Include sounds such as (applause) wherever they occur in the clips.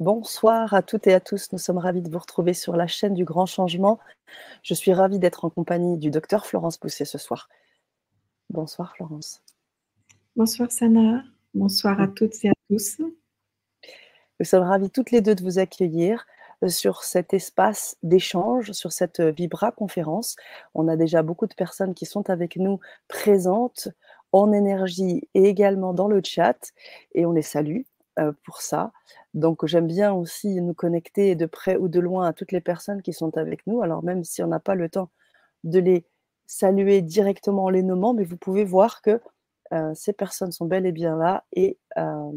Bonsoir à toutes et à tous. Nous sommes ravis de vous retrouver sur la chaîne du Grand Changement. Je suis ravie d'être en compagnie du docteur Florence Pousset ce soir. Bonsoir Florence. Bonsoir Sana. Bonsoir à toutes et à tous. Nous sommes ravis toutes les deux de vous accueillir euh, sur cet espace d'échange, sur cette euh, Vibra conférence. On a déjà beaucoup de personnes qui sont avec nous présentes en énergie et également dans le chat et on les salue euh, pour ça. Donc j'aime bien aussi nous connecter de près ou de loin à toutes les personnes qui sont avec nous. Alors même si on n'a pas le temps de les saluer directement en les nommant, mais vous pouvez voir que euh, ces personnes sont bel et bien là et euh,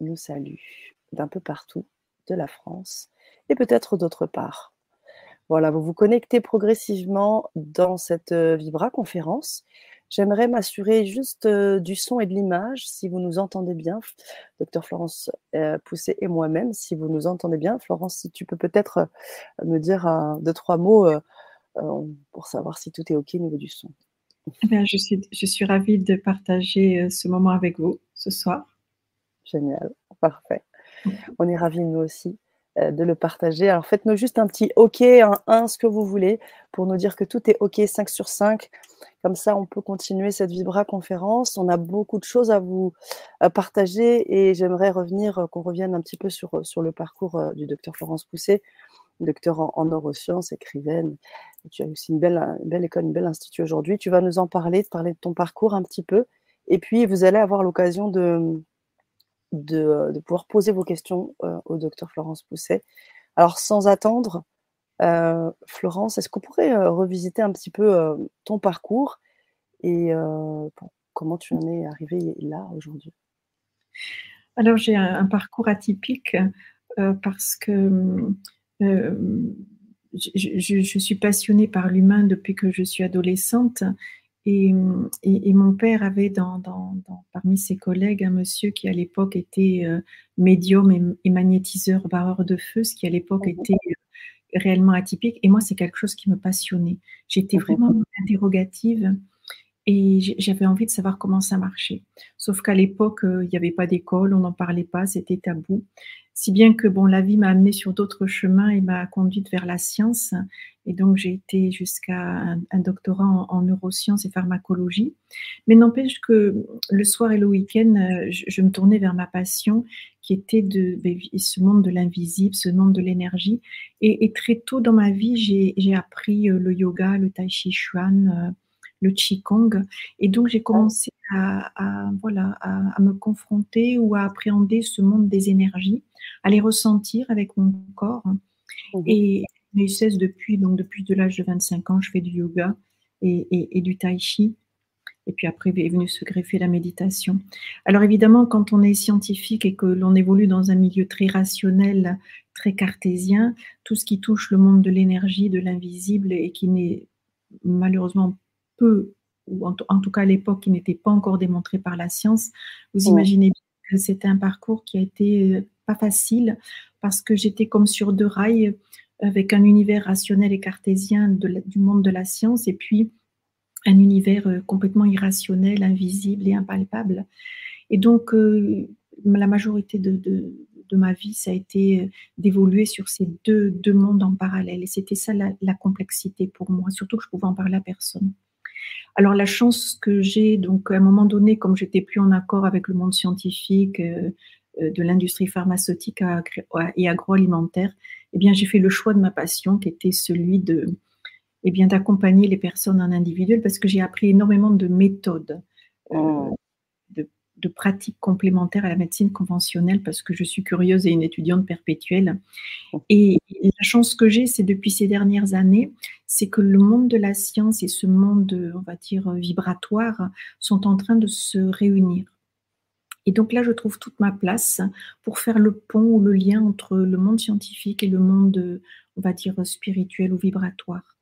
nous saluent d'un peu partout de la France et peut-être d'autre part. Voilà, vous vous connectez progressivement dans cette Vibra conférence. J'aimerais m'assurer juste euh, du son et de l'image, si vous nous entendez bien, docteur Florence euh, Pousset et moi-même, si vous nous entendez bien. Florence, si tu peux peut-être euh, me dire deux, trois mots pour savoir si tout est OK au niveau du son. Eh je, suis, je suis ravie de partager ce moment avec vous ce soir. Génial, parfait. On est ravis, nous aussi. Euh, de le partager. Alors faites-nous juste un petit OK, un 1, ce que vous voulez, pour nous dire que tout est OK 5 sur 5. Comme ça, on peut continuer cette Vibra conférence. On a beaucoup de choses à vous partager et j'aimerais revenir, euh, qu'on revienne un petit peu sur, euh, sur le parcours du docteur Florence Pousset, docteur en, neurosciences, écrivaine. tu as aussi une belle, belle école, une belle institut aujourd'hui. Tu vas nous en parler, de parler de ton parcours un petit peu. Et puis, vous allez avoir l'occasion de, de, pouvoir poser vos questions euh, au docteur Florence Pousset. Alors, sans attendre, euh, Florence, est-ce qu'on pourrait euh, revisiter un petit peu ton parcours et comment tu en es arrivée là aujourd'hui? Alors, j'ai un, parcours atypique parce que je, suis passionnée par l'humain depuis que je suis adolescente et, mon père avait dans, parmi ses collègues un monsieur qui à l'époque était euh, médium et, magnétiseur barreur de feu, ce qui à l'époque était euh, réellement atypique. Et moi, c'est quelque chose qui me passionnait. J'étais vraiment interrogative et j'avais envie de savoir comment ça marchait. Sauf qu'à l'époque, euh, il n'y avait pas d'école, on n'en parlait pas, c'était tabou. Si bien que bon, la vie m'a amenée sur d'autres chemins et m'a conduite vers la science. Et donc, j'ai été jusqu'à un, doctorat en, neurosciences et pharmacologie. Mais n'empêche que le soir et le week-end, euh, je, me tournais vers ma passion qui était de, ben, ce monde de l'invisible, ce monde de l'énergie. Et, très tôt dans ma vie, j'ai appris euh, le yoga, le tai chi chuan, le qigong. Et donc, j'ai commencé à, voilà, à, me confronter ou à appréhender ce monde des énergies, à les ressentir avec mon corps. Mmh et j'ai cesse depuis, donc depuis de l'âge de 25 ans, je fais du yoga et, du tai chi. Et puis après est venue se greffer la méditation. Alors évidemment, quand on est scientifique et que l'on évolue dans un milieu très rationnel, très cartésien, tout ce qui touche le monde de l'énergie, de l'invisible et qui n'est malheureusement peu ou en, tout cas à l'époque qui n'était pas encore démontré par la science, vous imaginez bien que c'était un parcours qui a été euh, pas facile parce que j'étais comme sur deux rails avec un univers rationnel et cartésien du monde de la science et puis un univers euh, complètement irrationnel, invisible et impalpable. Et donc, euh, la majorité de, de, ma vie, ça a été d'évoluer sur ces deux, deux, mondes en parallèle. Et c'était ça la, la, complexité pour moi, surtout que je pouvais en parler à personne. Alors la chance que j'ai, donc à un moment donné, comme j'étais plus en accord avec le monde scientifique, euh, euh, de l'industrie pharmaceutique et agroalimentaire, eh bien j'ai fait le choix de ma passion, qui était celui de, eh bien d'accompagner les personnes en individuel, parce que j'ai appris énormément de méthodes. Euh, oh de pratiques complémentaires à la médecine conventionnelle parce que je suis curieuse et une étudiante perpétuelle. Et la chance que j'ai, c'est depuis ces dernières années, c'est que le monde de la science et ce monde, on va dire, vibratoire sont en train de se réunir. Et donc là, je trouve toute ma place pour faire le pont ou le lien entre le monde scientifique et le monde, on va dire, spirituel ou vibratoire.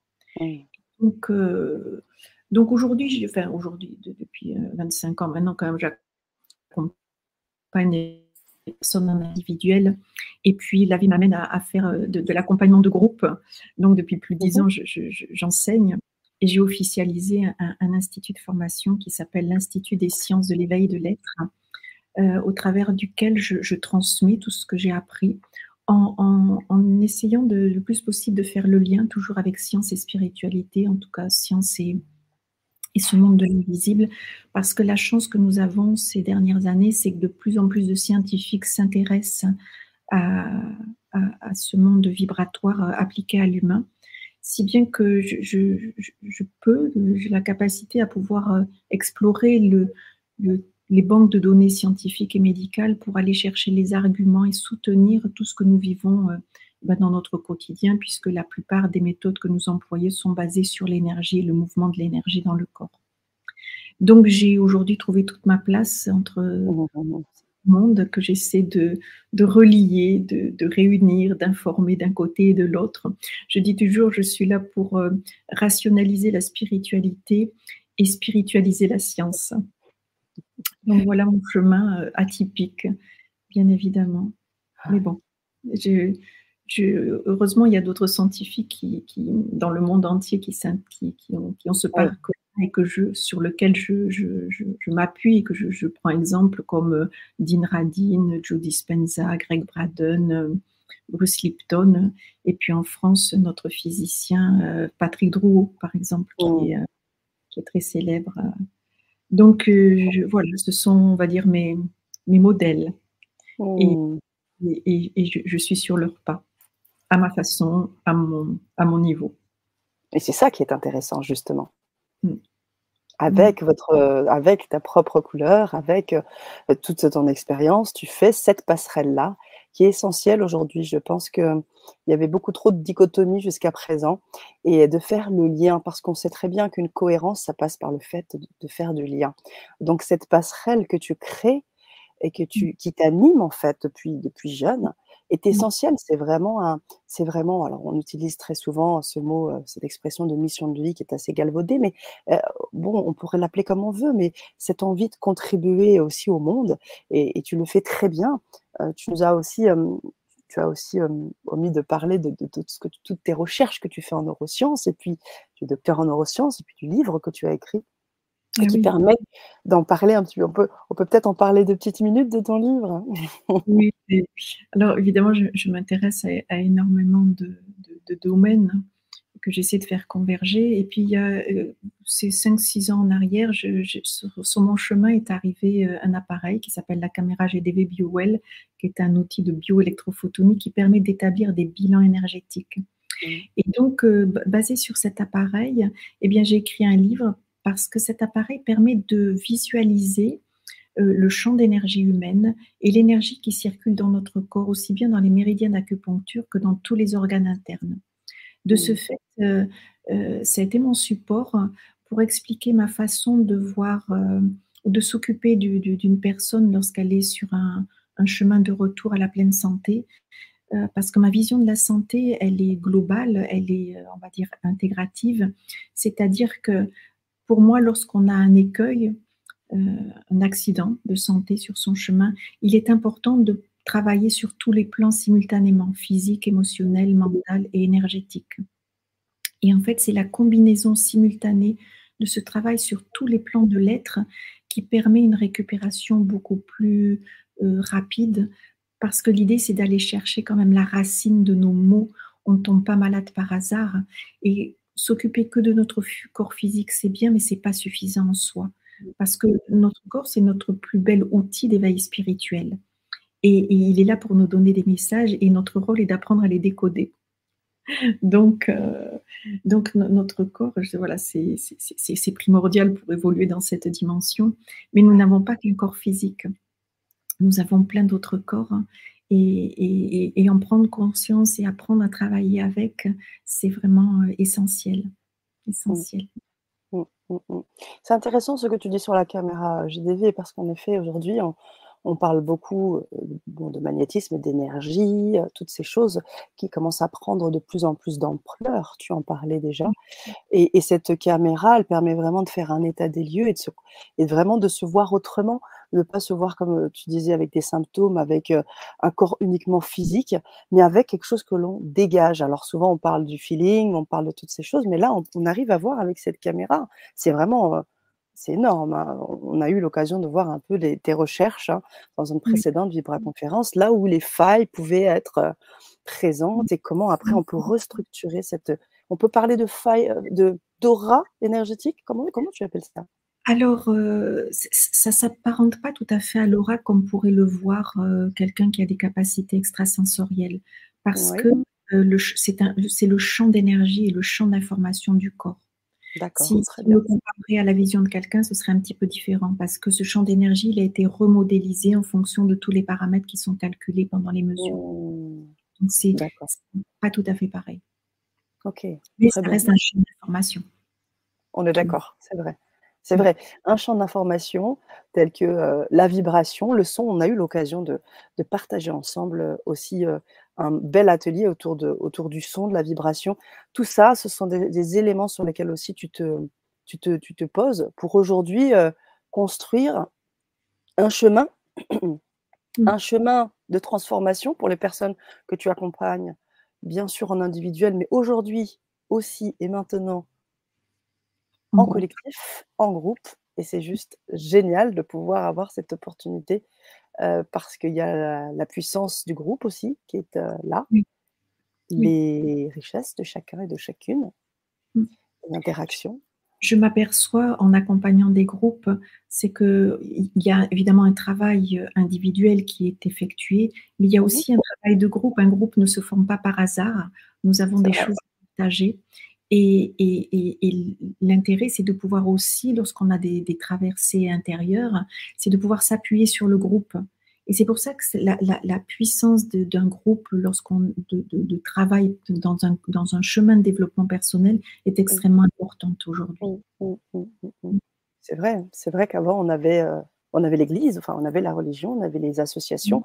Donc, euh, donc aujourd'hui, enfin aujourd'hui, depuis 25 euh, ans maintenant, quand même, accompagne les personnes individuelles. Et puis, la vie m'amène à, faire euh, de, l'accompagnement de groupe. Donc, depuis plus de dix mhm. ans, j'enseigne. et j'ai officialisé un, institut de formation qui s'appelle l'Institut des sciences de l'éveil de l'être, au travers duquel je, transmets tout ce que j'ai appris en, en, essayant de, le plus possible de faire le lien toujours avec science et spiritualité, en tout cas science et, et ce monde de l'invisible, parce que la chance que nous avons ces dernières années, c'est que de plus en plus de scientifiques s'intéressent à, ce monde vibratoire euh, appliqué à l'humain, si bien que je, peux, j'ai la capacité à pouvoir euh, explorer le, les banques de données scientifiques et médicales pour aller chercher les arguments et soutenir tout ce que nous vivons ben, dans notre quotidien, puisque la plupart des méthodes que nous employons sont basées sur l'énergie et le mouvement de l'énergie dans le corps. Donc j'ai aujourd'hui trouvé toute ma place entre mmh, mmh, mmh monde que j'essaie de, de, relier, de, de réunir, d'informer d'un côté et de l'autre. Je dis toujours, je suis là pour euh, rationaliser la spiritualité et spiritualiser la science. Donc voilà mon chemin euh, atypique, bien évidemment. Mais bon, je, je, heureusement, il y a d'autres scientifiques qui, qui, dans le monde entier qui, qui, qui ont, ont, ce parcours et que je, sur lequel je, je, je, m'appuie et que je, prends exemple comme euh, Dean Radin, Joe Dispenza, Greg Braden, euh, Bruce Lipton, et puis en France, notre physicien euh, Patrick Drouot, par exemple, qui, oh. est, qui est, très célèbre. Donc voilà, ce sont, on va dire, mes, mes modèles. Et, oh. et, et je, suis sur leur pas, à ma façon, à mon, à mon niveau. Et c'est ça qui est intéressant, justement. Mm avec, votre, euh, avec ta propre couleur, avec euh, toute ton expérience, tu fais cette passerelle-là qui est essentielle aujourd'hui. Je pense qu'il y avait beaucoup trop de dichotomie jusqu'à présent et de faire le lien, parce qu'on sait très bien qu'une cohérence, ça passe par le fait de, faire du lien. Donc cette passerelle que tu crées et que tu, qui t'anime en fait depuis, depuis jeune, est mmh. essentiel. C'est vraiment un, c'est vraiment, alors on utilise très souvent ce mot, euh, cette expression de mission de vie qui est assez galvaudée, mais euh, bon, on pourrait l'appeler comme on veut, mais cette envie de contribuer aussi au monde, et, tu le fais très bien. Euh, tu nous as aussi, tu as aussi omis de parler de, de, ce que, toutes tes recherches que tu fais en neurosciences, et puis tu es docteur en neurosciences, et puis du livre que tu as écrit ah qui permet d'en parler un petit peu. On peut, on peut peut-être en parler de petites minutes de ton livre. oui, alors évidemment, je, m'intéresse à, énormément de, domaines que j'essaie de faire converger. Et puis, il y a euh, ces 5-6 ans en arrière, je, sur, mon chemin est arrivé euh, un appareil qui s'appelle la caméra GDV BioWell, qui est un outil de bioélectrophotonie qui permet d'établir des bilans énergétiques. Et donc, euh, basé sur cet appareil, eh bien, j'ai écrit un livre parce que cet appareil permet de visualiser euh, le champ d'énergie humaine et l'énergie qui circule dans notre corps, aussi bien dans les méridiens d'acupuncture que dans tous les organes internes. De ce fait, euh, euh, ça a été mon support pour expliquer ma façon de voir ou de s'occuper d'une personne lorsqu'elle est sur un, un, chemin de retour à la pleine santé. parce que ma vision de la santé, elle est globale, elle est, on va dire, intégrative. C'est-à-dire que pour moi, lorsqu'on a un écueil, euh, un accident de santé sur son chemin, il est important de travailler sur tous les plans simultanément, physique, émotionnel, mental et énergétique. Et en fait, c'est la combinaison simultanée de ce travail sur tous les plans de l'être qui permet une récupération beaucoup plus euh, rapide, parce que l'idée, c'est d'aller chercher quand même la racine de nos maux. On ne tombe pas malade par hasard. S'occuper que de notre corps physique, c'est bien, mais c'est pas suffisant en soi. Parce que notre corps, c'est notre plus bel outil d'éveil spirituel. Et, il est là pour nous donner des messages et notre rôle est d'apprendre à les décoder. (laughs) Donc, euh, donc notre corps, voilà, c'est primordial pour évoluer dans cette dimension. Mais nous n'avons pas qu'un corps physique. Nous avons plein d'autres corps et, en prendre conscience et apprendre à travailler avec, c'est vraiment euh, essentiel. Essentiel. Mmh, mmh, mmh, c'est intéressant ce que tu dis sur la caméra GDV parce qu'en effet, aujourd'hui, on, parle beaucoup euh, de magnétisme, d'énergie, euh, toutes ces choses qui commencent à prendre de plus en plus d'ampleur. Tu en parlais déjà. Et, et, cette caméra, elle permet vraiment de faire un état des lieux et, de se, et vraiment de se voir autrement ne pas se voir comme tu disais avec des symptômes, avec un corps uniquement physique, mais avec quelque chose que l'on dégage. Alors souvent on parle du feeling, on parle de toutes ces choses, mais là on, arrive à voir avec cette caméra. C'est vraiment c'est énorme. Hein. On a eu l'occasion de voir un peu tes recherches hein, dans une précédente Vibra-conférence, là où les failles pouvaient être présentes et comment après on peut restructurer cette. On peut parler de faille, de d'aura énergétique? Comment, comment tu appelles ça? Alors, ça ne s'apparente pas tout à fait à l'aura comme pourrait le voir quelqu'un qui a des capacités extrasensorielles, parce que c'est le champ d'énergie et le champ d'information du corps. D'accord. Si, on le comparait à la vision de quelqu'un, ce serait un petit peu différent parce que ce champ d'énergie, il a été remodélisé en fonction de tous les paramètres qui sont calculés pendant les mesures. Mmh. Donc, c'est pas tout à fait pareil. Ok. Mais ça reste un champ d'information. On est d'accord, c'est vrai. C'est vrai, un champ d'information tel que euh, la vibration, le son, on a eu l'occasion de, partager ensemble euh, aussi euh, un bel atelier autour, de, autour du son, de la vibration. Tout ça, ce sont des, éléments sur lesquels aussi tu te, tu te, tu te poses pour aujourd'hui construire un chemin, mmh. un chemin de transformation pour les personnes que tu accompagnes, bien sûr en individuel, mais aujourd'hui aussi et maintenant en collectif, en groupe. Et c'est juste génial de pouvoir avoir cette opportunité parce qu'il y a la, puissance du groupe aussi qui est là, les richesses de chacun et de chacune, mmh. l'interaction. Je m'aperçois en accompagnant des groupes, c'est qu'il y a évidemment un travail individuel qui est effectué, mais il y a aussi un travail de groupe. Un groupe ne se forme pas par hasard. Nous avons des choses à Et, l'intérêt, c'est de pouvoir aussi, lorsqu'on a des, traversées intérieures, c'est de pouvoir s'appuyer sur le groupe. Et c'est pour ça que la, puissance d'un groupe, lorsqu'on de, travaille dans un, dans un chemin de développement personnel, est extrêmement importante aujourd'hui. Mmh, c'est vrai, c'est vrai qu'avant on avait, euh, on avait l'Église, enfin on avait la religion, on avait les associations.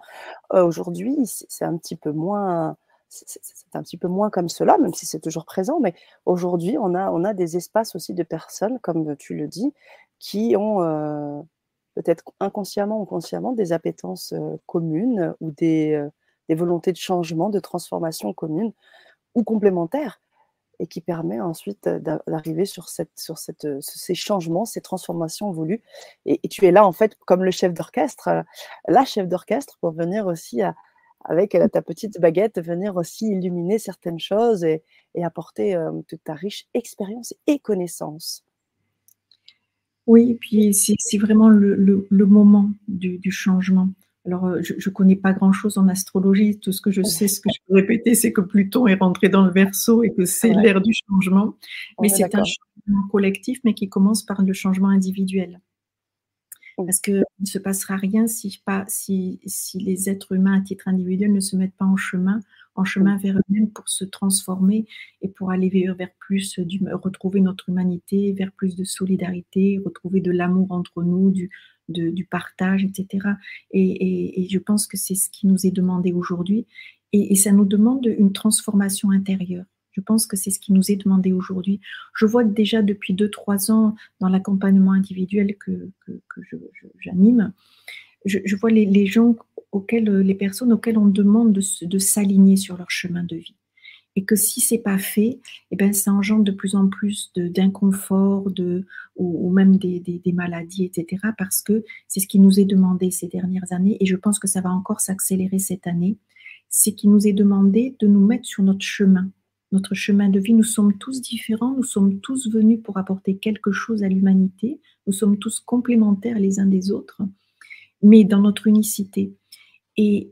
Euh, aujourd'hui, c'est un petit peu moins c'est un petit peu moins comme cela, même si c'est toujours présent, mais aujourd'hui, on a, on a des espaces aussi de personnes, comme tu le dis, qui ont euh, peut-être inconsciemment ou consciemment des appétences euh, communes ou des, euh, des, volontés de changement, de transformation communes ou complémentaires, et qui permet ensuite d'arriver sur, cette, sur cette, ces changements, ces transformations voulues. Et, et, tu es là, en fait, comme le chef d'orchestre, la chef d'orchestre, pour venir aussi à, avec ta petite baguette, venir aussi illuminer certaines choses et, apporter toute ta riche expérience et connaissance. Oui, et puis c'est vraiment le, moment du, changement. Alors, je ne connais pas grand-chose en astrologie. Tout ce que je sais, ce que je peux répéter, c'est que Pluton est rentré dans le verso et que c'est l'ère du changement. Mais c'est un changement collectif, mais qui commence par le changement individuel. Parce qu'il ne se passera rien si, pas, si, si les êtres humains à titre individuel ne se mettent pas en chemin, en chemin vers eux-mêmes pour se transformer et pour aller vers, vers plus, du, retrouver notre humanité, vers plus de solidarité, retrouver de l'amour entre nous, du, du partage, etc. Et, et, je pense que c'est ce qui nous est demandé aujourd'hui. Et, et ça nous demande une transformation intérieure. Je pense que c'est ce qui nous est demandé aujourd'hui? Je vois déjà depuis 2-3 ans dans l'accompagnement individuel que, j'anime, je, vois les, gens auxquels, les personnes auxquelles on demande de, s'aligner sur leur chemin de vie. Et que si c'est pas fait, eh ben, ça engendre de plus en plus d'inconfort de, ou, même des, des, maladies, etc. Parce que c'est ce qui nous est demandé ces dernières années. Et je pense que ça va encore s'accélérer cette année. C'est qu'il nous est demandé de nous mettre sur notre chemin notre chemin de vie. Nous sommes tous différents, nous sommes tous venus pour apporter quelque chose à l'humanité, nous sommes tous complémentaires les uns des autres, mais dans notre unicité. Et,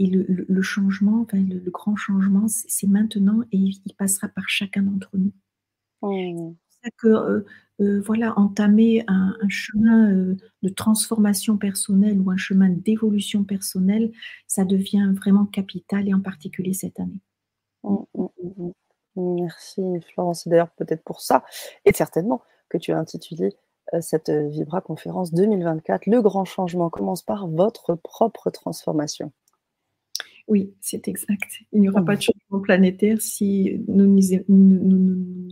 le, changement, enfin, le, grand changement, c'est maintenant et il passera par chacun d'entre nous. C'est ça que, euh, euh, voilà, entamer un, chemin euh, de transformation personnelle ou un chemin d'évolution personnelle, ça devient vraiment capital et en particulier cette année. Mmh, mmh, mmh, Merci Florence. C'est d'ailleurs peut-être pour ça, et certainement, que tu as intitulé cette Vibra conférence 2024. Le grand changement commence par votre propre transformation. Oui, c'est exact. Il n'y aura pas de changement planétaire si nous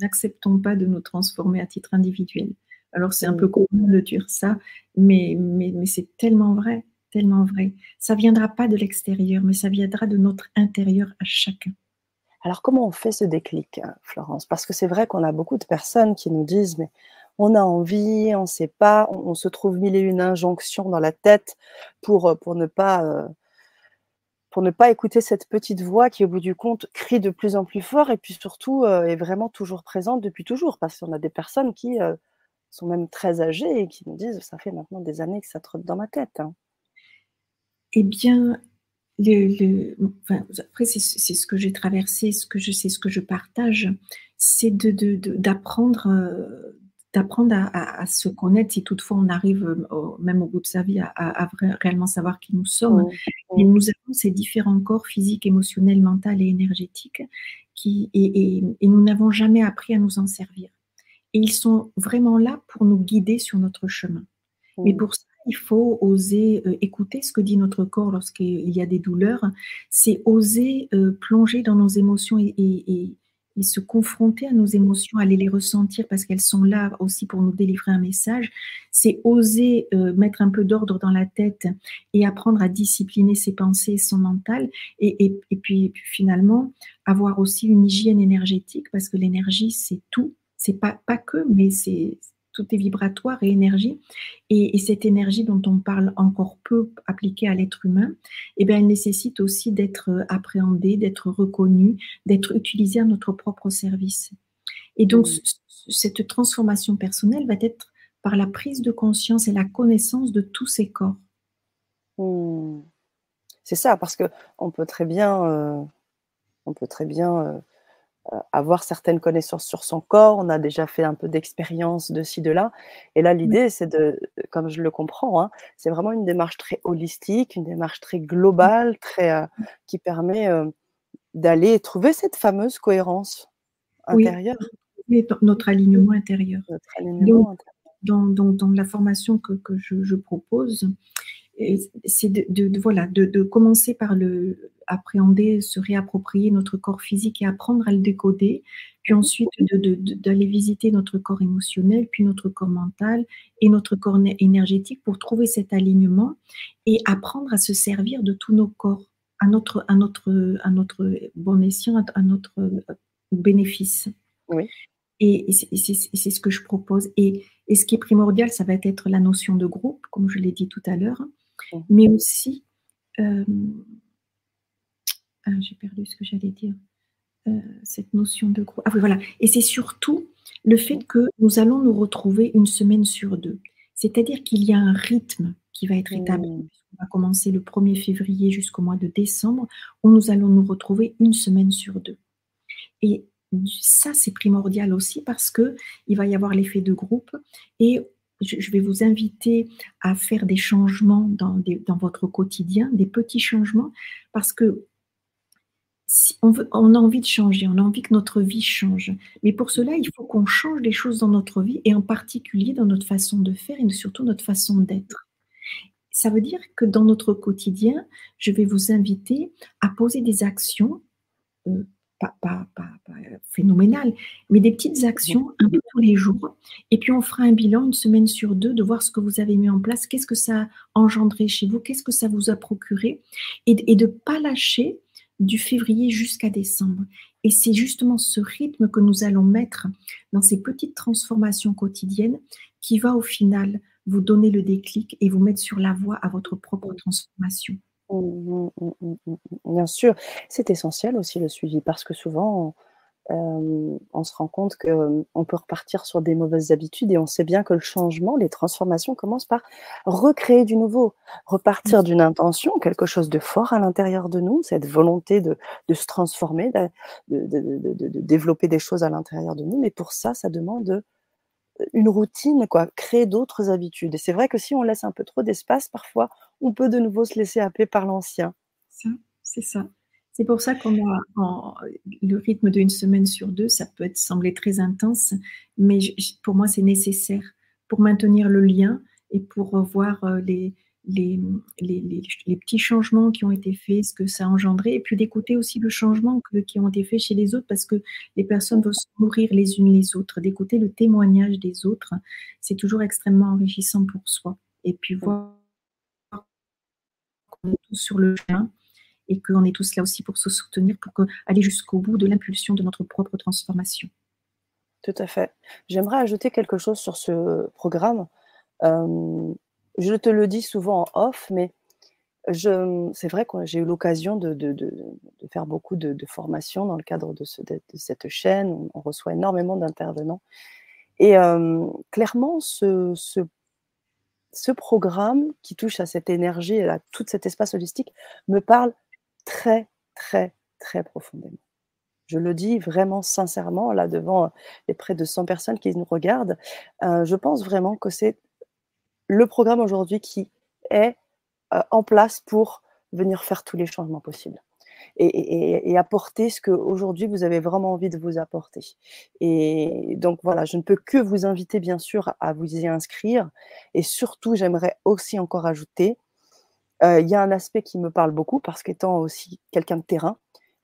n'acceptons pas de nous transformer à titre individuel. Alors c'est un peu commun de dire ça, mais, mais, mais c'est tellement vrai, tellement vrai. Ça viendra pas de l'extérieur, mais ça viendra de notre intérieur à chacun. Alors comment on fait ce déclic, hein, Florence? Parce que c'est vrai qu'on a beaucoup de personnes qui nous disent, mais on a envie, on ne sait pas, on, se trouve mille et une injonctions dans la tête ne pas pour ne pas écouter cette petite voix qui, au bout du compte, crie de plus en plus fort et puis surtout est vraiment toujours présente depuis toujours. Parce qu'on a des personnes qui sont même très âgées et qui nous disent ça fait maintenant des années que ça trotte dans ma tête. Hein». Eh bien, le, après, c'est ce que j'ai traversé, ce que je sais, ce que je partage, c'est d'apprendre de, d'apprendre à, se connaître si toutefois on arrive euh, même au bout de sa vie à, réellement savoir qui nous sommes. Et nous avons ces différents corps physiques, émotionnels, mentaux et énergétiques qui, et, nous n'avons jamais appris à nous en servir. Et ils sont vraiment là pour nous guider sur notre chemin. Mais pour ça, il faut oser euh, écouter ce que dit notre corps lorsqu'il y a des douleurs. C'est oser euh, plonger dans nos émotions et, se confronter à nos émotions, aller les ressentir parce qu'elles sont là aussi pour nous délivrer un message, c'est oser euh, mettre un peu d'ordre dans la tête et apprendre à discipliner ses pensées, son mental, et puis, finalement avoir aussi une hygiène énergétique parce que l'énergie c'est tout, c'est pas pas que, mais c'est tout est vibratoire et énergie. Et, cette énergie dont on parle encore peu appliquée à l'être humain, eh bien, elle nécessite aussi d'être euh, appréhendée, d'être reconnue, d'être utilisée à notre propre service. Et donc, cette transformation personnelle va être par la prise de conscience et la connaissance de tous ces corps. Mmh. C'est ça, parce que on peut très bien, euh, on peut très bien euh, euh, avoir certaines connaissances sur son corps, on a déjà fait un peu d'expérience de ci, de là. Et là, l'idée, c'est de, comme je le comprends, hein, c'est vraiment une démarche très holistique, une démarche très globale, très, euh, qui permet euh, d'aller trouver cette fameuse cohérence intérieure. Oui, notre alignement intérieur. Notre alignement intérieur. Dans, dans, dans, la formation que, que je, je propose, c'est de, voilà, de, commencer par le appréhender, se réapproprier notre corps physique et apprendre à le décoder, puis ensuite d'aller visiter notre corps émotionnel, puis notre corps mental et notre corps énergétique pour trouver cet alignement et apprendre à se servir de tous nos corps à notre, à notre, à notre bon escient, à notre bénéfice. Oui. Et, c'est ce que je propose. Et, et, ce qui est primordial, ça va être la notion de groupe, comme je l'ai dit tout à l'heure mais aussi, euh, ah, j'ai perdu ce que j'allais dire, euh, cette notion de groupe. Ah oui, voilà. Et c'est surtout le fait que nous allons nous retrouver une semaine sur deux. C'est-à-dire qu'il y a un rythme qui va être établi. Mmh. On va commencer le 1er février jusqu'au mois de décembre, où nous allons nous retrouver une semaine sur deux. Et ça, c'est primordial aussi parce que il va y avoir l'effet de groupe et je, vais vous inviter à faire des changements dans, votre quotidien, des petits changements, parce que on, a envie de changer, on a envie que notre vie change. Mais pour cela, il faut qu'on change des choses dans notre vie, et en particulier dans notre façon de faire et surtout notre façon d'être. Ça veut dire que dans notre quotidien, je vais vous inviter à poser des actions euh, pas, phénoménal, mais des petites actions un peu tous les jours. Et puis on fera un bilan une semaine sur deux de voir ce que vous avez mis en place, qu'est-ce que ça a engendré chez vous, qu'est-ce que ça vous a procuré, et, de ne pas lâcher du février jusqu'à décembre. Et c'est justement ce rythme que nous allons mettre dans ces petites transformations quotidiennes qui va au final vous donner le déclic et vous mettre sur la voie à votre propre transformation. Mmh, mmh, mmh, bien sûr, c'est essentiel aussi le suivi parce que souvent, on se rend compte qu'on peut repartir sur des mauvaises habitudes et on sait bien que le changement, les transformations commencent par recréer du nouveau, repartir d'une intention, quelque chose de fort à l'intérieur de nous, cette volonté de, se transformer, de, développer des choses à l'intérieur de nous. Mais pour ça, ça demande une routine, quoi, créer d'autres habitudes. Et c'est vrai que si on laisse un peu trop d'espace, parfois, on peut de nouveau se laisser happer par l'ancien. C'est ça. C'est pour ça qu'on a le rythme d'une semaine sur deux, ça peut être, sembler très intense, mais pour moi, c'est nécessaire pour maintenir le lien et pour voir euh, les, petits changements qui ont été faits, ce que ça a engendré, et puis d'écouter aussi le changement qui ont été faits chez les autres, parce que les personnes vont se nourrir les unes les autres. D'écouter le témoignage des autres, c'est toujours extrêmement enrichissant pour soi. Et puis voir qu'on est tous sur le chemin et qu'on est tous là aussi pour se soutenir, pour aller jusqu'au bout de l'impulsion de notre propre transformation. Tout à fait. J'aimerais ajouter quelque chose sur ce programme. Je te le dis souvent en off, mais c'est vrai que j'ai eu l'occasion de, faire beaucoup de, formations dans le cadre de, cette chaîne. On, reçoit énormément d'intervenants. Et clairement, ce, programme qui touche à cette énergie et à tout cet espace holistique me parle très, très, très profondément. Je le dis vraiment sincèrement, là, devant les près de 100 personnes qui nous regardent. je pense vraiment que c'est le programme aujourd'hui qui est euh, en place pour venir faire tous les changements possibles. Et, apporter ce qu'aujourd'hui vous avez vraiment envie de vous apporter. Et donc voilà, je ne peux que vous inviter bien sûr à vous y inscrire. Et surtout, j'aimerais aussi encore ajouter, euh, il y a un aspect qui me parle beaucoup parce qu'étant aussi quelqu'un de terrain,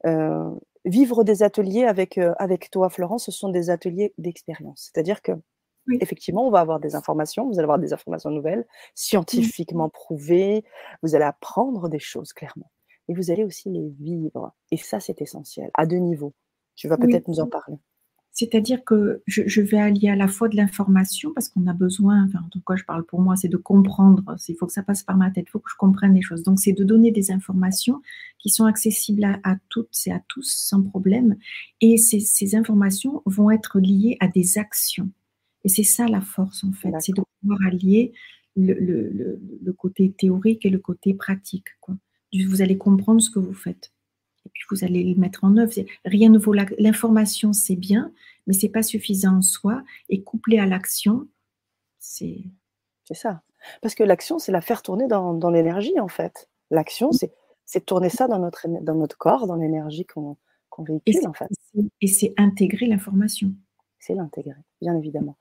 euh, vivre des ateliers avec, avec toi, Florence, ce sont des ateliers d'expérience. C'est-à-dire que Effectivement, on va avoir des informations, vous allez avoir des informations nouvelles, scientifiquement prouvées, vous allez apprendre des choses clairement. Et vous allez aussi les vivre. Et ça, c'est essentiel, à deux niveaux. Tu vas peut-être nous en parler. C'est-à-dire que je, vais allier à la fois de l'information, parce qu'on a besoin, enfin, en tout cas, je parle pour moi, c'est de comprendre, il faut que ça passe par ma tête, il faut que je comprenne les choses. Donc, c'est de donner des informations qui sont accessibles à, toutes et à tous sans problème. Et ces informations vont être liées à des actions. Et c'est ça la force, en fait, c'est de pouvoir allier le, côté théorique et le côté pratique. Quoi. Vous allez comprendre ce que vous faites. Et puis vous allez le mettre en œuvre. Rien ne vaut l'information, c'est bien, mais c'est pas suffisant en soi. Et couplé à l'action, c'est. C'est ça. Parce que l'action, c'est la faire tourner dans, l'énergie, en fait. L'action, c'est, tourner ça dans notre, dans notre corps, dans l'énergie qu'on, véhicule, en fait. Et c'est intégrer l'information c'est l'intégrer, bien évidemment.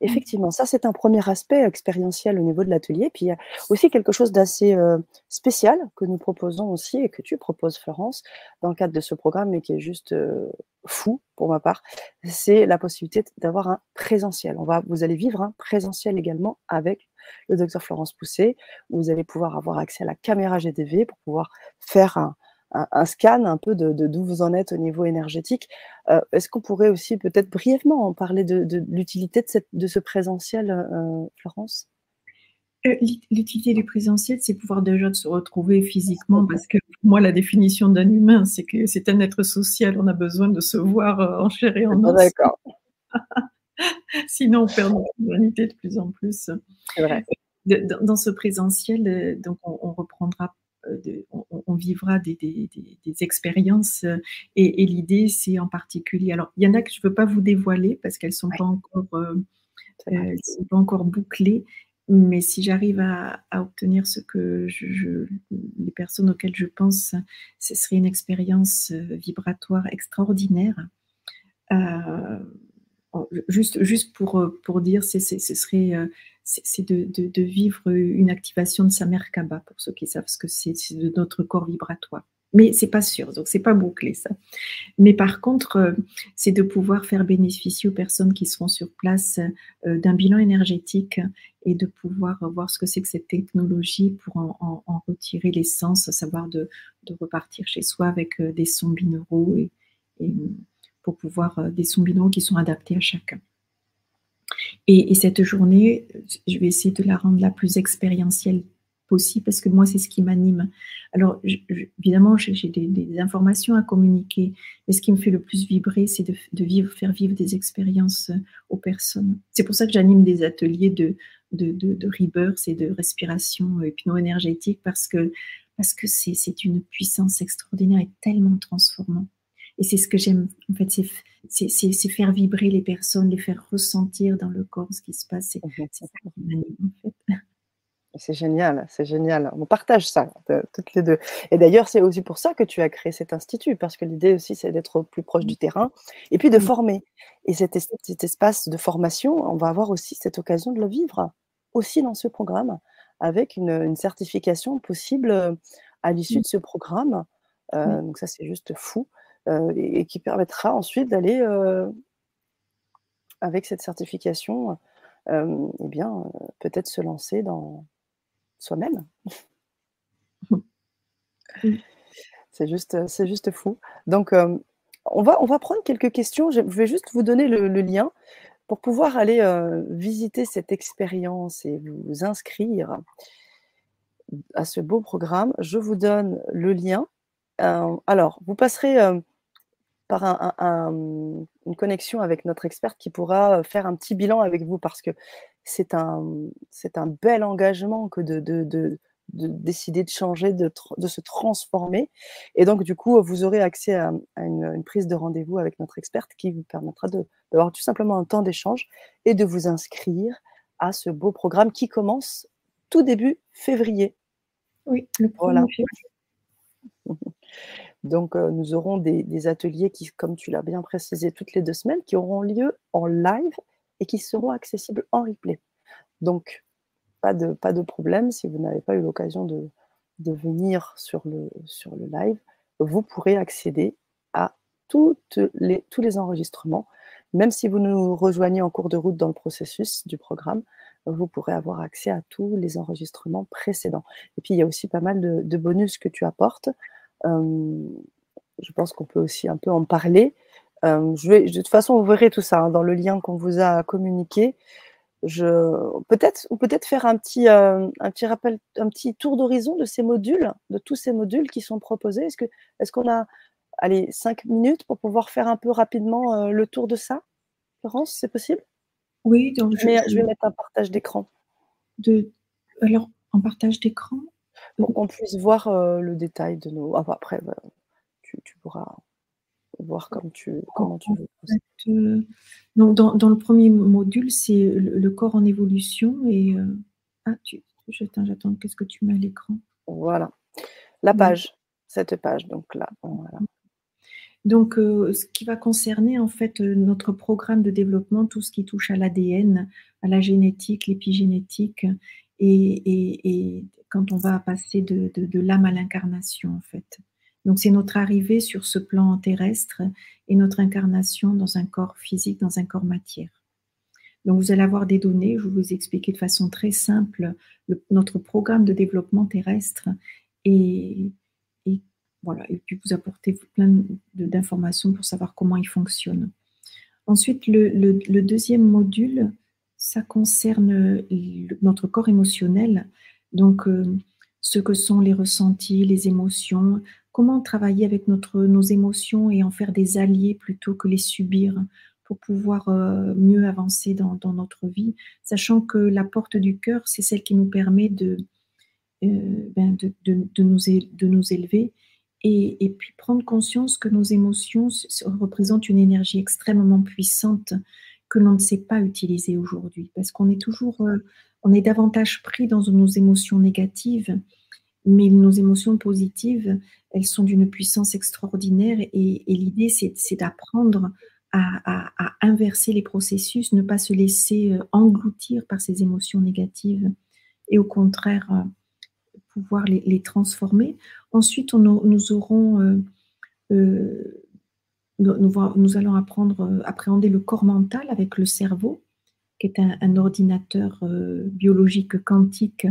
Mmh. Effectivement, ça c'est un premier aspect expérientiel au niveau de l'atelier. Puis il y a aussi quelque chose d'assez euh, spécial que nous proposons aussi et que tu proposes Florence dans le cadre de ce programme mais qui est juste euh, fou pour ma part, c'est la possibilité d'avoir un présentiel. On va, vous allez vivre un présentiel également avec le docteur Florence Pousset. Vous allez pouvoir avoir accès à la caméra GDV pour pouvoir faire un, un, scan un peu de d'où vous en êtes au niveau énergétique. Euh, est-ce qu'on pourrait aussi peut-être brièvement en parler de, l'utilité de, cette, de ce présentiel, euh, Florence? Euh, L'utilité du présentiel, c'est pouvoir déjà se retrouver physiquement, parce que pour moi, la définition d'un humain, c'est que c'est un être social, on a besoin de se voir en chair et en os. D'accord. (laughs) Sinon, on perd notre humanité de plus en plus. Dans, ce présentiel, donc on reprendra euh, on, vivra des, expériences euh, et, l'idée c'est en particulier alors il y en a que je ne veux pas vous dévoiler parce qu'elles sont pas encore euh, sont pas encore bouclées mais si j'arrive à, obtenir ce que je, les personnes auxquelles je pense ce serait une expérience vibratoire extraordinaire. Juste, juste pour, pour dire, ce serait c'est de, vivre une activation de sa mère Kaba, pour ceux qui savent ce que c'est, de notre corps vibratoire. Mais c'est pas sûr, donc c'est pas bouclé ça. Mais par contre, euh, c'est de pouvoir faire bénéficier aux personnes qui seront sur place euh, d'un bilan énergétique et de pouvoir voir ce que c'est que cette technologie pour en, retirer l'essence, à savoir de, repartir chez soi avec euh, des sons binauraux et, et pour pouvoir des sons binauraux qui sont adaptés à chacun. Et, cette journée, je vais essayer de la rendre la plus expérientielle possible parce que moi, c'est ce qui m'anime. Alors, évidemment, j'ai des, informations à communiquer, mais ce qui me fait le plus vibrer, c'est de, vivre, faire vivre des expériences aux personnes. C'est pour ça que j'anime des ateliers de, de, rebirth et de respiration hypno-énergétique parce que parce que c'est une puissance extraordinaire et tellement transformante. Et c'est ce que j'aime, en fait, c'est faire vibrer les personnes, les faire ressentir dans le corps ce qui se passe. C'est ça qui m'anime, en fait. C'est génial, c'est génial. On partage ça, toutes les deux. Et d'ailleurs, c'est aussi pour ça que tu as créé cet institut, parce que l'idée aussi, c'est d'être plus proche du terrain et puis de former. Et cet, cet, espace de formation, on va avoir aussi cette occasion de le vivre, aussi dans ce programme, avec une, une certification possible euh, à l'issue de ce programme. Euh, donc ça, c'est juste fou. Euh, et, qui permettra ensuite d'aller, euh, avec cette certification, euh, eh bien, peut-être se lancer dans soi-même. (laughs) C'est juste, c'est juste fou. Donc, on va, on va prendre quelques questions. Je vais juste vous donner le, lien pour pouvoir aller euh, visiter cette expérience et vous inscrire à ce beau programme. Je vous donne le lien. Euh, alors, vous passerez par une connexion avec notre experte qui pourra faire un petit bilan avec vous parce que c'est un, un bel engagement que de, de, décider de changer, de, de, se transformer. Et donc, du coup, vous aurez accès à, une, prise de rendez-vous avec notre experte qui vous permettra d'avoir tout simplement un temps d'échange et de vous inscrire à ce beau programme qui commence tout début février. Oui, le voilà. (laughs) Donc, euh, nous aurons des, ateliers qui, comme tu l'as bien précisé, toutes les deux semaines, qui auront lieu en live et qui seront accessibles en replay. Donc, pas de, problème si vous n'avez pas eu l'occasion de, venir sur le, live, vous pourrez accéder à tous les enregistrements. Même si vous nous rejoignez en cours de route dans le processus du programme, vous pourrez avoir accès à tous les enregistrements précédents. Et puis, il y a aussi pas mal de bonus que tu apportes je pense qu'on peut aussi un peu en parler. je vais, de toute façon, vous verrez tout ça hein, dans le lien qu'on vous a communiqué. peut-être ou peut-être faire un petit, un petit rappel, un petit tour d'horizon de ces modules, de tous ces modules qui sont proposés. Est-ce que est-ce qu'on a allez cinq minutes pour pouvoir faire un peu rapidement le tour de ça, Florence, c'est possible? Oui, donc je, je, vais mettre un partage d'écran. De alors en partage d'écran pour qu'on puisse voir le détail de nos. après, bah, tu, pourras voir comme tu, comment tu veux. donc dans, le premier module, c'est le, corps en évolution et ah, tu, j'attends, qu'est-ce que tu mets à l'écran? Voilà, la page, cette page, donc là. Voilà. Donc, ce qui va concerner en fait notre programme de développement, tout ce qui touche à l'ADN, à la génétique, l'épigénétique et, quand on va passer de, l'âme à l'incarnation, en fait. Donc, c'est notre arrivée sur ce plan terrestre et notre incarnation dans un corps physique, dans un corps matière. Donc, vous allez avoir des données, je vais vous expliquer de façon très simple notre programme de développement terrestre et, voilà, et puis vous apporter plein d'informations pour savoir comment il fonctionne. Ensuite, le deuxième module, ça concerne notre corps émotionnel, donc euh, ce que sont les ressentis, les émotions, comment travailler avec notre, nos émotions et en faire des alliés plutôt que les subir pour pouvoir euh, mieux avancer dans, notre vie, sachant que la porte du cœur, c'est celle qui nous permet de, euh, ben de, nous, de nous élever et, et, puis prendre conscience que nos émotions représentent une énergie extrêmement puissante que l'on ne sait pas utiliser aujourd'hui, parce qu'on est toujours, on est davantage pris dans nos émotions négatives, mais nos émotions positives, elles sont d'une puissance extraordinaire et, l'idée, c'est d'apprendre à, inverser les processus, ne pas se laisser euh, engloutir par ces émotions négatives et au contraire euh, pouvoir les, transformer. Ensuite, nous aurons nous, allons apprendre, euh, appréhender le corps mental avec le cerveau, qui est un, ordinateur euh, biologique quantique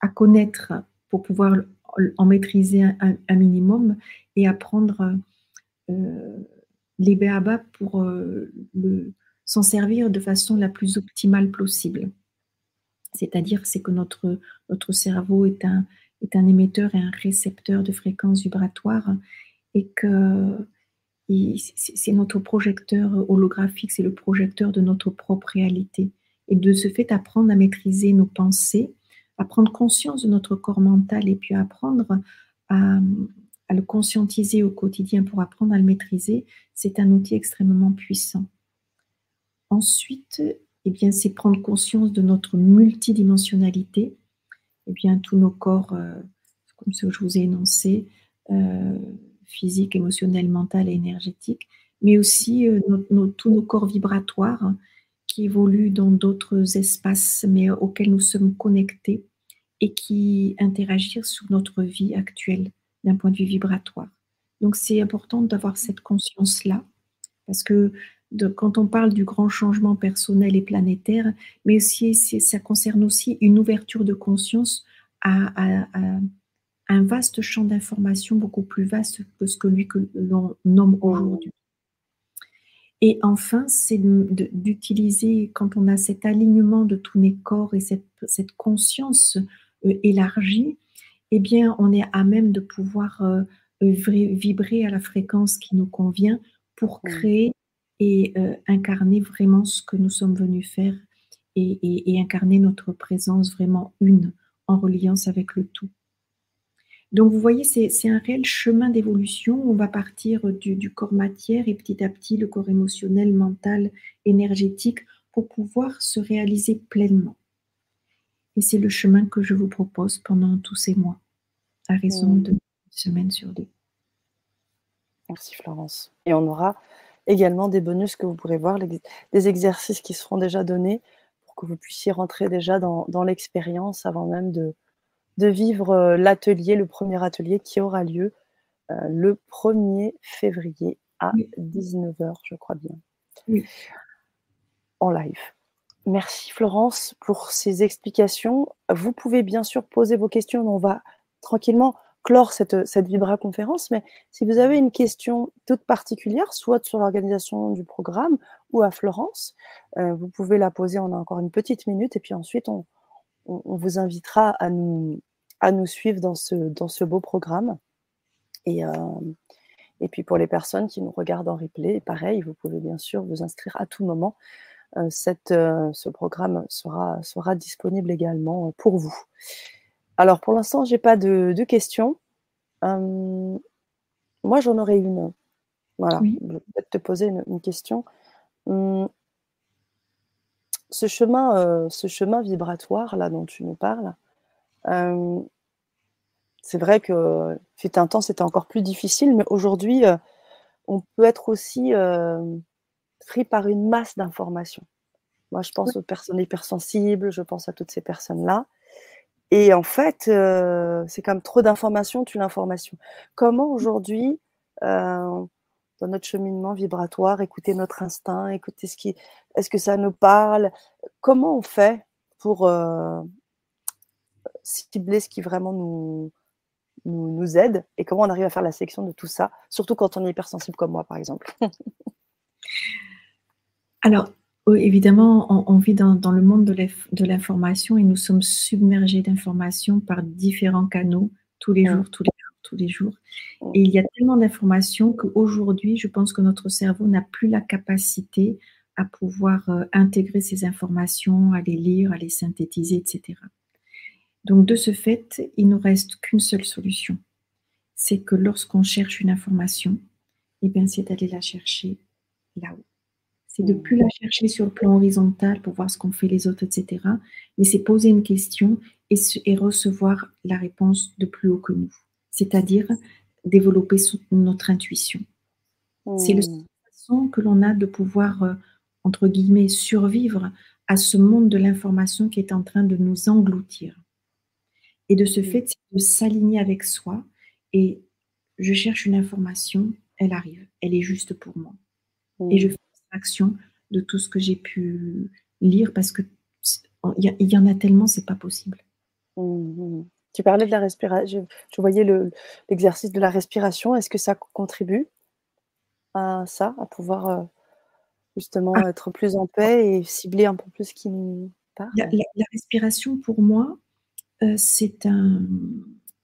à connaître pour pouvoir en maîtriser un, minimum et apprendre euh, les BABA pour s'en servir de façon la plus optimale possible. C'est-à-dire c'est que notre, notre cerveau est un, est un émetteur et un récepteur de fréquences vibratoires et que c'est notre projecteur holographique, c'est le projecteur de notre propre réalité. Et de ce fait, apprendre à maîtriser nos pensées, à prendre conscience de notre corps mental et puis apprendre à, le conscientiser au quotidien pour apprendre à le maîtriser, c'est un outil extrêmement puissant. Ensuite, eh bien, c'est prendre conscience de notre multidimensionnalité. Eh bien, tous nos corps, euh, comme ce que je vous ai énoncé, euh, physique, émotionnel, mental et énergétique, mais aussi euh, tous nos corps vibratoires qui évoluent dans d'autres espaces, mais auxquels nous sommes connectés et qui interagissent sur notre vie actuelle d'un point de vue vibratoire. Donc c'est important d'avoir cette conscience-là, parce que quand on parle du grand changement personnel et planétaire, mais aussi ça concerne aussi une ouverture de conscience à, un vaste champ d'information, beaucoup plus vaste que ce que lui que l'on nomme aujourd'hui. Et enfin, c'est d'utiliser, quand on a cet alignement de tous les corps et cette, cette conscience euh, élargie, eh bien, on est à même de pouvoir euh, vibrer à la fréquence qui nous convient pour créer et euh, incarner vraiment ce que nous sommes venus faire et, et incarner notre présence vraiment une en reliance avec le tout. Donc, vous voyez, c'est un réel chemin d'évolution. On va partir du, corps matière et petit à petit le corps émotionnel, mental, énergétique pour pouvoir se réaliser pleinement. Et c'est le chemin que je vous propose pendant tous ces mois, à raison mmh. de semaine sur deux. Merci Florence. Et on aura également des bonus que vous pourrez voir, des exercices qui seront déjà donnés pour que vous puissiez rentrer déjà dans l'expérience avant même de, de vivre euh, l'atelier, le premier atelier qui aura lieu euh, le 1er février à 19h, je crois bien. Oui. En live. Merci Florence pour ces explications. Vous pouvez bien sûr poser vos questions. On va tranquillement clore cette, cette Vibra conférence, mais si vous avez une question toute particulière, soit sur l'organisation du programme ou à Florence, euh, vous pouvez la poser. On a encore une petite minute et puis ensuite on, on vous invitera à nous, à nous suivre dans ce, dans ce beau programme. Et, euh, et puis pour les personnes qui nous regardent en replay, pareil, vous pouvez bien sûr vous inscrire à tout moment. Euh, cette, euh, ce programme sera, sera disponible également pour vous. Alors pour l'instant, je n'ai pas de, de questions. moi, j'en aurais une. Voilà, je vais peut-être te poser une, question. Hum, ce chemin, ce chemin vibratoire là dont tu nous parles, euh, c'est vrai que fut un temps, c'était encore plus difficile, mais aujourd'hui, euh, on peut être aussi euh, pris par une masse d'informations. Moi, je pense aux personnes hypersensibles, je pense à toutes ces personnes-là. Et en fait, c'est comme trop d'informations tue l'information. Comment aujourd'hui, dans notre cheminement vibratoire, écouter notre instinct, écouter ce qui, est-ce que ça nous parle? Comment on fait pour cibler ce qui vraiment nous, nous, aide et comment on arrive à faire la sélection de tout ça, surtout quand on est hypersensible comme moi, par exemple. (laughs) Alors, évidemment, on, vit dans, le monde de l'information et nous sommes submergés d'informations par différents canaux tous les mmh. jours, tous les jours, tous les jours. Mmh. Et il y a tellement d'informations qu'aujourd'hui, je pense que notre cerveau n'a plus la capacité à pouvoir euh, intégrer ces informations, à les lire, à les synthétiser, etc. Donc de ce fait, il ne nous reste qu'une seule solution. C'est que lorsqu'on cherche une information, eh bien, c'est d'aller la chercher là-haut. C'est de plus la chercher sur le plan horizontal pour voir ce qu'ont fait les autres, etc. Mais c'est poser une question et, recevoir la réponse de plus haut que nous. C'est-à-dire développer notre intuition. C'est la mmh. façon que l'on a de pouvoir, euh, entre guillemets, survivre à ce monde de l'information qui est en train de nous engloutir. Et de ce mmh. fait, de s'aligner avec soi. Et je cherche une information, elle arrive, elle est juste pour moi. Et je mmh. fais action de tout ce que j'ai pu lire parce que il y, en a tellement, c'est pas possible. Mmh, tu parlais de la respiration, je, voyais l'exercice de la respiration. Est-ce que ça contribue à ça, à pouvoir euh, justement ah. être plus en paix et cibler un peu plus ce qui nous parle? la, respiration, pour moi, euh, c'est un,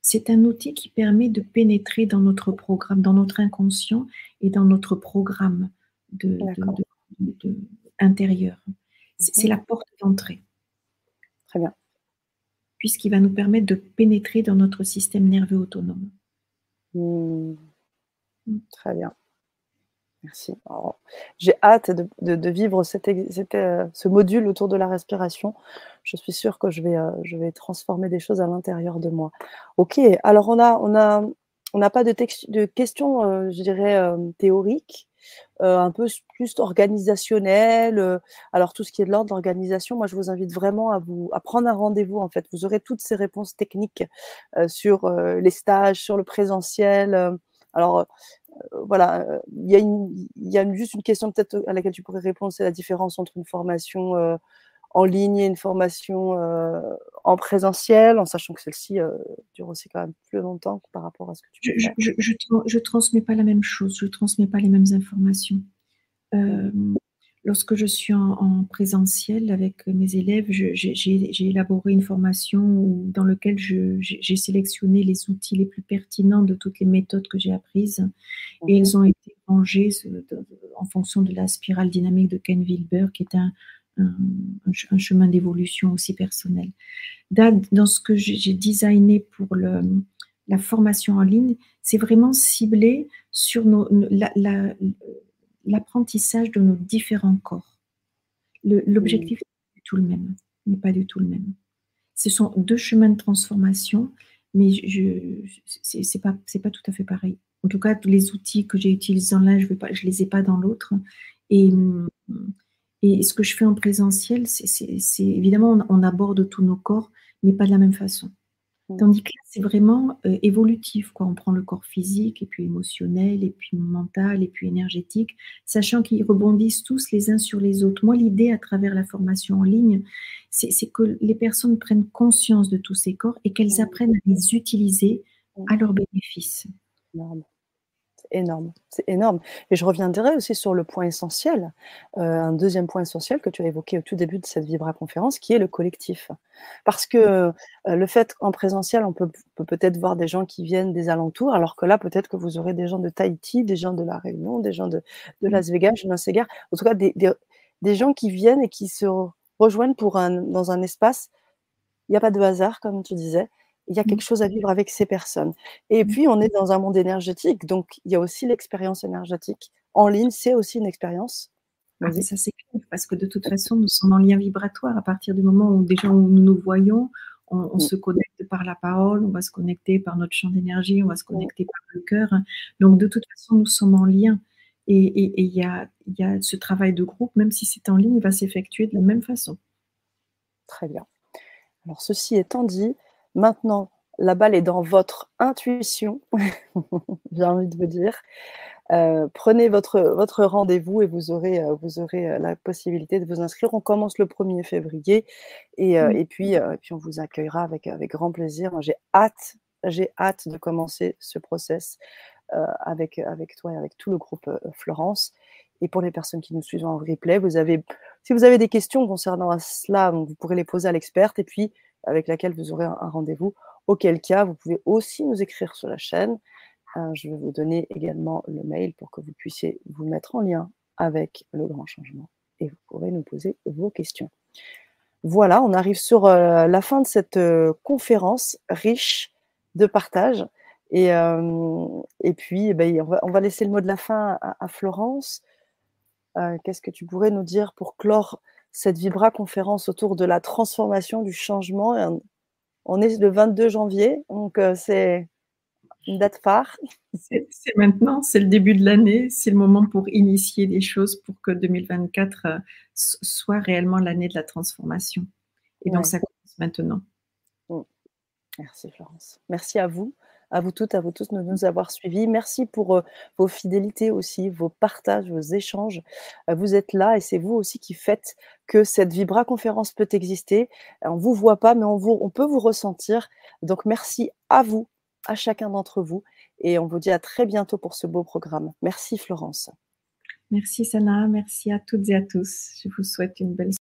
c'est un outil qui permet de pénétrer dans notre programme, dans notre inconscient et dans notre programme de, intérieur. C'est la porte d'entrée. Très bien. Puisqu'il va nous permettre de pénétrer dans notre système nerveux autonome. Mmh. Mmh. Très bien. Merci. J'ai hâte de, vivre euh, ce module autour de la respiration. Je suis sûre que je vais, euh, transformer des choses à l'intérieur de moi. Ok, alors on a, on a, n'a pas de, questions, euh, je dirais, théoriques, un peu plus organisationnelles. alors tout ce qui est de l'ordre d'organisation, moi je vous invite vraiment à, prendre un rendez-vous. En fait, vous aurez toutes ces réponses techniques sur les stages, sur le présentiel. alors, euh, voilà, euh, il y, a il y a juste une question peut-être à laquelle tu pourrais répondre, c'est la différence entre une formation euh, en ligne et une formation en présentiel, en sachant que celle-ci dure aussi quand même plus longtemps par rapport à ce que tu je, je, je, transmets pas la même chose, je transmets pas les mêmes informations. Lorsque je suis en, présentiel avec mes élèves, j'ai élaboré une formation dans laquelle j'ai sélectionné les outils les plus pertinents de toutes les méthodes que j'ai apprises et ils ont été rangés en fonction de la spirale dynamique de Ken Wilber, qui est un, un, chemin d'évolution aussi personnel. Dans ce que j'ai designé pour le, la formation en ligne, c'est vraiment ciblé sur nos, la, la, l'apprentissage de nos différents corps. L'objectif n'est pas du tout le même. N'est pas du tout le même. Ce sont deux chemins de transformation, mais je c'est pas c'est pas tout à fait pareil. En tout cas, tous les outils que j'ai utilisés en l'un, je ne je les ai pas dans l'autre. Et, et ce que je fais en présentiel, c'est évidemment on aborde tous nos corps, mais pas de la même façon. Mmh. Tandis que là, c'est vraiment euh, évolutif. Quoi. On prend le corps physique, et puis émotionnel, et puis mental, et puis énergétique, sachant qu'ils rebondissent tous les uns sur les autres. Moi, l'idée à travers la formation en ligne, c'est que les personnes prennent conscience de tous ces corps et qu'elles apprennent à les utiliser à leur bénéfice énorme, c'est énorme. Et je reviendrai aussi sur le point essentiel, euh, un deuxième point essentiel que tu as évoqué au tout début de cette Vibra conférence, qui est le collectif. Parce que euh, le fait qu'en présentiel, on peut peut-être voir des gens qui viennent des alentours, alors que là, peut-être que vous aurez des gens de Tahiti, des gens de La Réunion, des gens de, de Las Vegas, je ne sais guère, en tout cas des, des, gens qui viennent et qui se rejoignent pour un, dans un espace. Il n'y a pas de hasard, comme tu disais il y a mmh. quelque chose à vivre avec ces personnes. Et mmh. puis, on est dans un monde énergétique, donc il y a aussi l'expérience énergétique. En ligne, c'est aussi une expérience. Ah, ça, c'est clair, parce que de toute façon, nous sommes en lien vibratoire. À partir du moment où déjà où nous nous voyons, on, mmh. se connecte par la parole, on va se connecter par notre champ d'énergie, on va se connecter par le cœur. Donc, de toute façon, nous sommes en lien. Et il y, a, y a ce travail de groupe, même si c'est en ligne, il va s'effectuer de la même façon. Très bien. Alors, ceci étant dit, Maintenant, la balle est dans votre intuition, (laughs) j'ai envie de vous dire. Euh, prenez votre, votre rendez-vous et vous aurez, euh, vous aurez euh, la possibilité de vous inscrire. On commence le 1er février et, et puis, puis on vous accueillera avec, avec grand plaisir. J'ai hâte, j'ai hâte de commencer ce process avec, avec toi et avec tout le groupe Florence. Et pour les personnes qui nous suivent en replay, vous avez, si vous avez des questions concernant cela, vous pourrez les poser à l'experte. Et puis, avec laquelle vous aurez un, rendez-vous. Auquel cas, vous pouvez aussi nous écrire sur la chaîne. Euh, je vais vous donner également le mail pour que vous puissiez vous mettre en lien avec le grand changement et vous pourrez nous poser vos questions. Voilà, on arrive sur euh, la fin de cette euh, conférence riche de partage. Et, et puis, eh ben, on, va, laisser le mot de la fin à Florence. Qu'est-ce que tu pourrais nous dire pour clore cette Vibra conférence autour de la transformation, du changement. On est le 22 janvier, donc euh, c'est une date phare. C'est maintenant, c'est le début de l'année, c'est le moment pour initier des choses pour que 2024 euh, soit réellement l'année de la transformation. Et donc ça commence maintenant. Mm. Merci Florence. Merci à vous à vous toutes, à vous tous de nous avoir suivis. Merci pour euh, vos fidélités aussi, vos partages, vos échanges. Euh, vous êtes là et c'est vous aussi qui faites que cette Vibra conférence peut exister. On ne vous voit pas, mais on peut vous ressentir. Donc merci à vous, à chacun d'entre vous. Et on vous dit à très bientôt pour ce beau programme. Merci Florence. Merci Sana, merci à toutes et à tous. Je vous souhaite une belle